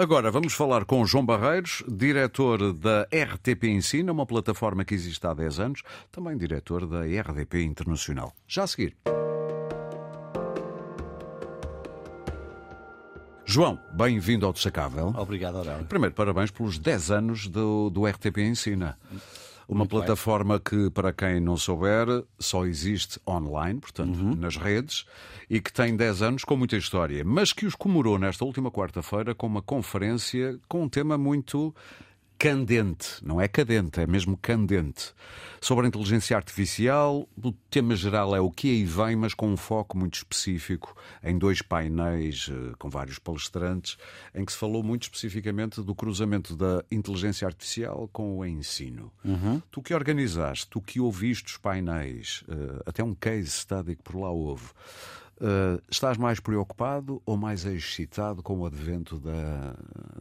Agora vamos falar com João Barreiros, diretor da RTP Ensina, uma plataforma que existe há 10 anos, também diretor da RDP Internacional. Já a seguir. João, bem-vindo ao Destacável. Obrigado, Aurélio. Primeiro, parabéns pelos 10 anos do, do RTP Ensina. Uma Muito plataforma que, para quem não souber, só existe online, portanto, nas redes, e que tem 10 anos com muita história, mas que os comemorou nesta última quarta-feira com uma conferência com um tema muito candente, não é cadente, é mesmo candente, sobre a inteligência artificial. O tema geral é o que aí vem, mas com um foco muito específico em dois painéis eh, com vários palestrantes, em que se falou muito especificamente do cruzamento da inteligência artificial com o ensino. Tu que organizaste, tu que ouviste os painéis, eh, até um case study que por lá houve. Uh, estás mais preocupado ou mais excitado com o advento da,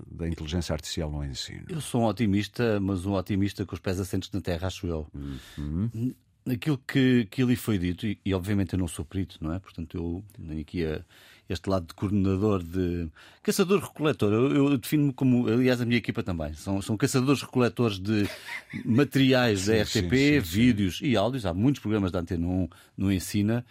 da inteligência artificial no ensino? Eu sou um otimista, mas um otimista com os pés assentes na terra, acho eu. Uhum. Aquilo que, que ali foi dito, e, e obviamente eu não sou perito, não é? Portanto, eu tenho aqui a, este lado de coordenador, de caçador-recoletor. Eu, eu defino-me como, aliás, a minha equipa também. São, são caçadores-recoletores de materiais da RTP, sim, sim. vídeos e áudios. Há muitos programas da Antena 1 no Ensina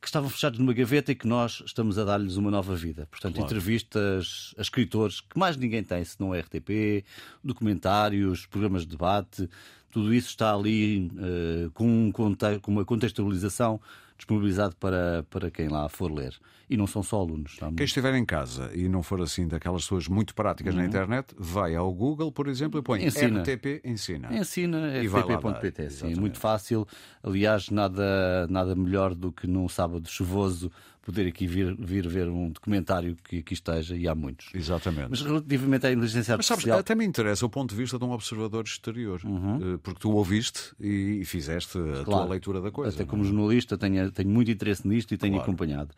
que estavam fechados numa gaveta e que nós estamos a dar-lhes uma nova vida. Portanto, Claro. entrevistas a escritores que mais ninguém tem, se não é RTP, documentários, programas de debate, tudo isso está ali eh, com, um com uma contextualização disponibilizado para, para quem lá for ler. E não são só alunos. Há Quem estiver em casa e não for assim daquelas pessoas muito práticas na internet, vai ao Google, por exemplo, e põe Ensina. RTP Ensina. Ensina E rtp.pt, sim, muito fácil. Aliás, nada, nada melhor do que num sábado chuvoso poder aqui vir, vir ver um documentário que aqui esteja, e há muitos. Exatamente. Mas relativamente à inteligência Mas sabes, artificial. até me interessa o ponto de vista de um observador exterior, eh, porque tu ouviste e fizeste a tua Claro. leitura da coisa. Até não é? como jornalista tenho, tenho muito interesse nisto e tenho Claro. acompanhado.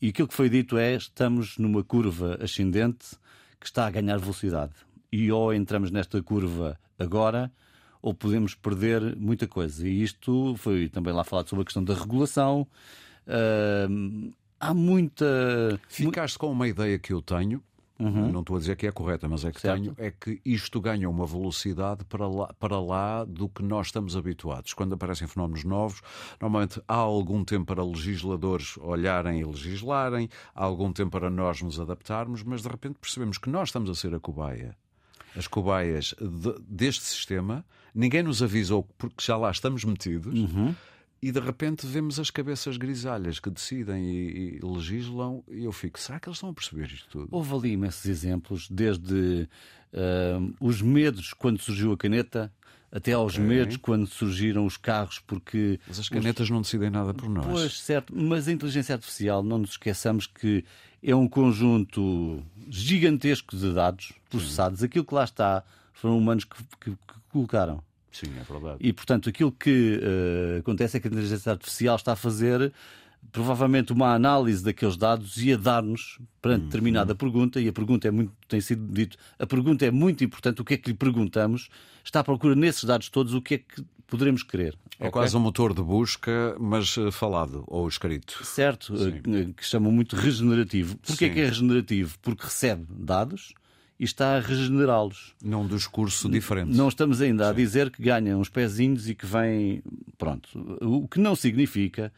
E aquilo que foi dito é: estamos numa curva ascendente que está a ganhar velocidade. E ou entramos nesta curva agora, ou podemos perder muita coisa. E isto foi também lá falado sobre a questão da regulação. Há muita. Ficaste com uma ideia que eu tenho, não estou a dizer que é correta, mas é que Uhum. Certo. tenho, é que isto ganha uma velocidade para lá, para lá do que nós estamos habituados. Quando aparecem fenómenos novos, normalmente há algum tempo para legisladores olharem e legislarem, há algum tempo para nós nos adaptarmos, mas de repente percebemos que nós estamos a ser a cobaia. As cobaias de- deste sistema, ninguém nos avisou porque já lá estamos metidos. Uhum. E de repente vemos as cabeças grisalhas que decidem e, e legislam, e eu fico, será que eles estão a perceber isto tudo? Houve ali imensos exemplos, desde ahm, os medos quando surgiu a caneta, até aos medos quando surgiram os carros, porque Mas as canetas não decidem nada por nós. Pois, certo, mas a inteligência artificial, não nos esqueçamos que é um conjunto gigantesco de dados processados. Aquilo que lá está foram humanos que, que- que colocaram. Sim, é verdade. E, portanto, aquilo que eh, acontece é que a inteligência artificial está a fazer provavelmente uma análise daqueles dados e a dar-nos perante determinada pergunta, e a pergunta é muito, tem sido dito, a pergunta é muito importante, o que é que lhe perguntamos, está à procura nesses dados todos o que é que poderemos querer. É ok? quase um motor de busca, mas eh, falado ou escrito. certo, eh, que chamam muito regenerativo. Porquê Sim. que é regenerativo? Porque recebe dados e está a regenerá-los. Num discurso diferente. Não estamos ainda a dizer que ganha uns pezinhos e que vem. Pronto. O que não significa,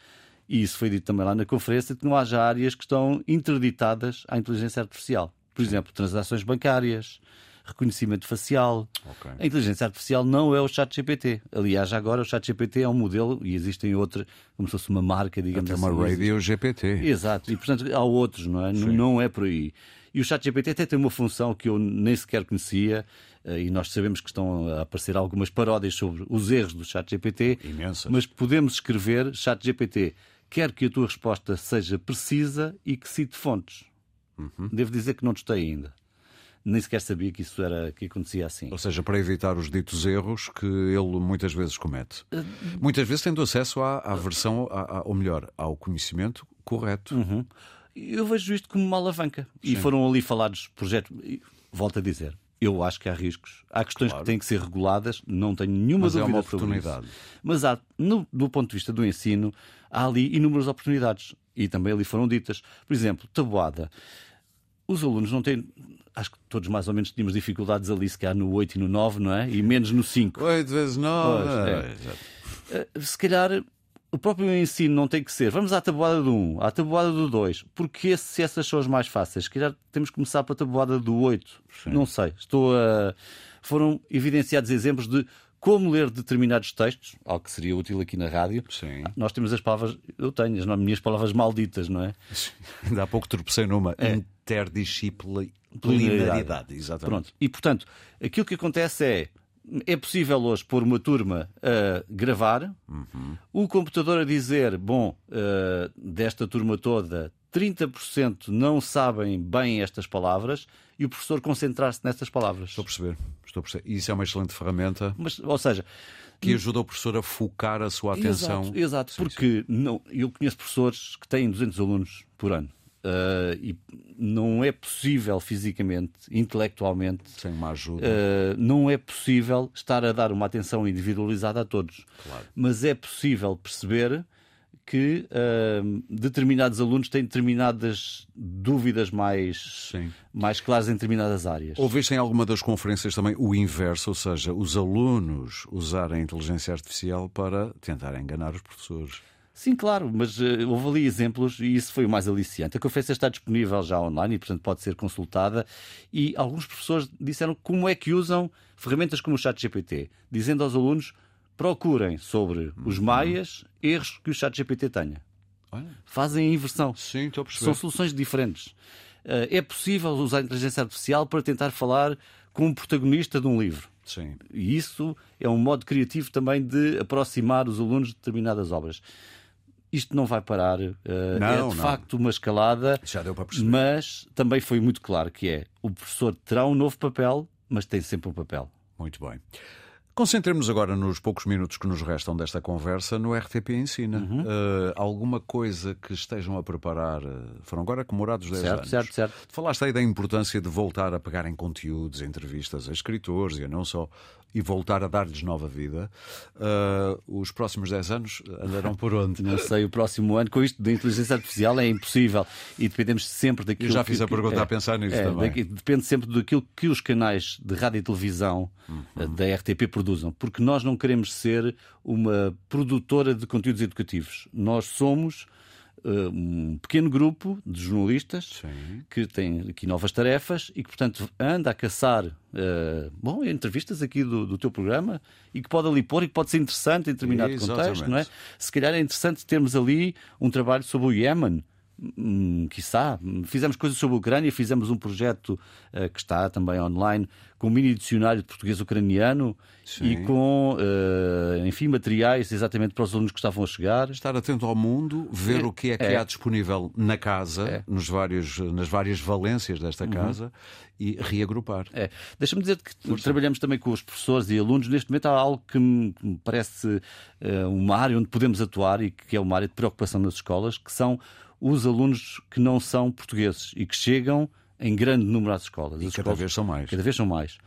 e isso foi dito também lá na conferência, que não haja áreas que estão interditadas à inteligência artificial. Por exemplo, transações bancárias, reconhecimento facial. Ok. A inteligência artificial não é o chat GPT. Aliás, agora o chat GPT é um modelo e existem outras, como se fosse uma marca, digamos Tem assim. uma radio GPT. Exato, e portanto há outros, não é? N- Não é por aí. E o ChatGPT até tem uma função que eu nem sequer conhecia, eh, e nós sabemos que estão a aparecer algumas paródias sobre os erros do ChatGPT, Imensas. mas podemos escrever ChatGPT, quer que a tua resposta seja precisa e que cite fontes. Uhum. Devo dizer que não testei ainda. Nem sequer sabia que isso era que acontecia assim. Ou seja, para evitar os ditos erros que ele muitas vezes comete. Muitas vezes tendo acesso à, à versão, à- à- ou melhor, ao conhecimento correto. Uhum. Eu vejo isto como uma alavanca. E foram ali falados projetos. Volto a dizer, eu acho que há riscos. Há questões Claro. que têm que ser reguladas, não tenho nenhuma Mas é dúvida uma sobre oportunidade. Mas há, no- do ponto de vista do ensino, há ali inúmeras oportunidades. E também ali foram ditas. Por exemplo, tabuada. Os alunos não têm. Acho que todos mais ou menos tínhamos dificuldades ali, se calhar no 8 e no 9, não é? E menos no 5. 8 vezes 9. Pois, é. Uh, Se calhar o próprio ensino não tem que ser. Vamos à tabuada do 1, à tabuada do 2. Porque se essas são as mais fáceis, se calhar temos que começar para a tabuada do 8. Sim. Não sei. Estou a. Foram evidenciados exemplos de como ler determinados textos, algo que seria útil aqui na rádio. Sim. Nós temos as palavras, eu tenho as minhas palavras malditas, não é? Ainda há pouco tropecei numa interdisciplinaridade. Exatamente. Pronto. E portanto, aquilo que acontece é. É possível hoje pôr uma turma a gravar, o computador a dizer: bom, uh, desta turma toda, 30% não sabem bem estas palavras e o professor concentrar-se nestas palavras. Estou a perceber. Estou a perceber. Isso é uma excelente ferramenta Mas, ou seja, que ajuda o professor a focar a sua atenção. Exato, exato porque Não, eu conheço professores que têm 200 alunos por ano. Uh, e não é possível fisicamente, intelectualmente, Sem uma ajuda. uh, não é possível estar a dar uma atenção individualizada a todos. Claro. Mas é possível perceber que uh, determinados alunos têm determinadas dúvidas mais, Sim. mais claras em determinadas áreas. Ouviste em alguma das conferências também o inverso, ou seja, os alunos usarem a inteligência artificial para tentar enganar os professores. Sim, claro, mas uh, houve ali exemplos e isso foi o mais aliciante. A conferência está disponível já online e, portanto, pode ser consultada. E alguns professores disseram como é que usam ferramentas como o ChatGPT, dizendo aos alunos procurem sobre os maias erros que o ChatGPT tenha. Olha. Fazem a inversão. Sim, estou a perceber. São soluções diferentes. Uh, é possível usar a inteligência artificial para tentar falar com um protagonista de um livro. Sim. E isso é um modo criativo também de aproximar os alunos de determinadas obras. Isto não vai parar. uh, é Não, de não. facto uma escalada, Já deu para perceber. mas também foi muito claro que é o professor terá um novo papel, mas tem sempre um papel. Muito bem. Concentremos agora nos poucos minutos que nos restam desta conversa no RTP Ensina. Uhum. Eh, alguma coisa que estejam a preparar? eh, Foram agora comemorados 10 Certo, anos. certo, certo. Falaste aí da importância de voltar a pegar em conteúdos, entrevistas a escritores e não só, e voltar a dar-lhes nova vida. Eh, os próximos 10 anos andarão por onde? Não sei, o próximo ano, com isto da inteligência artificial, é impossível. E dependemos sempre daquilo Eu já que- fiz a que- pergunta é, a pensar nisso é, também. daqui- depende sempre daquilo que os canais de rádio e televisão Uhum. eh, da RTP produzam. Porque nós não queremos ser uma produtora de conteúdos educativos. Nós somos eh, um pequeno grupo de jornalistas Sim. que tem aqui novas tarefas e que, portanto, anda a caçar eh, bom, entrevistas aqui do, do teu programa e que pode ali pôr e que pode ser interessante em determinado Exatamente. contexto, não é? Se calhar é interessante termos ali um trabalho sobre o Iémen. Hum, quiçá, fizemos coisas sobre a Ucrânia, fizemos um projeto eh, que está também online com um mini dicionário de português ucraniano Sim. e com, eh, enfim, materiais exatamente para os alunos que estavam a chegar. Estar atento ao mundo, ver É, o que é que é. há disponível na casa, É. nos vários, nas várias valências desta casa e reagrupar. É. Deixa-me dizer que trabalhamos também com os professores e alunos. Neste momento há algo que me que me parece eh, uma área onde podemos atuar e que é uma área de preocupação nas escolas, que são os alunos que não são portugueses e que chegam em grande número às escolas. E As cada escolas- vez são mais. Cada vez são mais.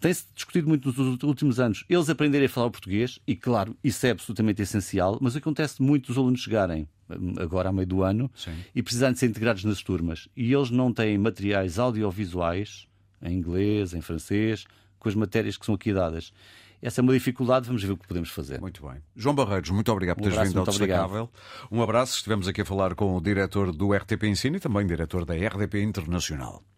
Tem-se discutido muito nos últimos anos eles aprenderem a falar português, e claro, isso é absolutamente essencial, mas acontece muito os alunos chegarem hum, agora a meio do ano Sim. e precisarem de ser integrados nas turmas e eles não têm materiais audiovisuais em inglês, em francês, com as matérias que são aqui dadas. Essa é uma dificuldade, vamos ver o que podemos fazer. Muito bem. João Barreiros, muito obrigado por Um teres abraço, vindo ao muito obrigado. Destacável. Um abraço. Estivemos aqui a falar com o diretor do RTP Ensino e também diretor da RDP Internacional.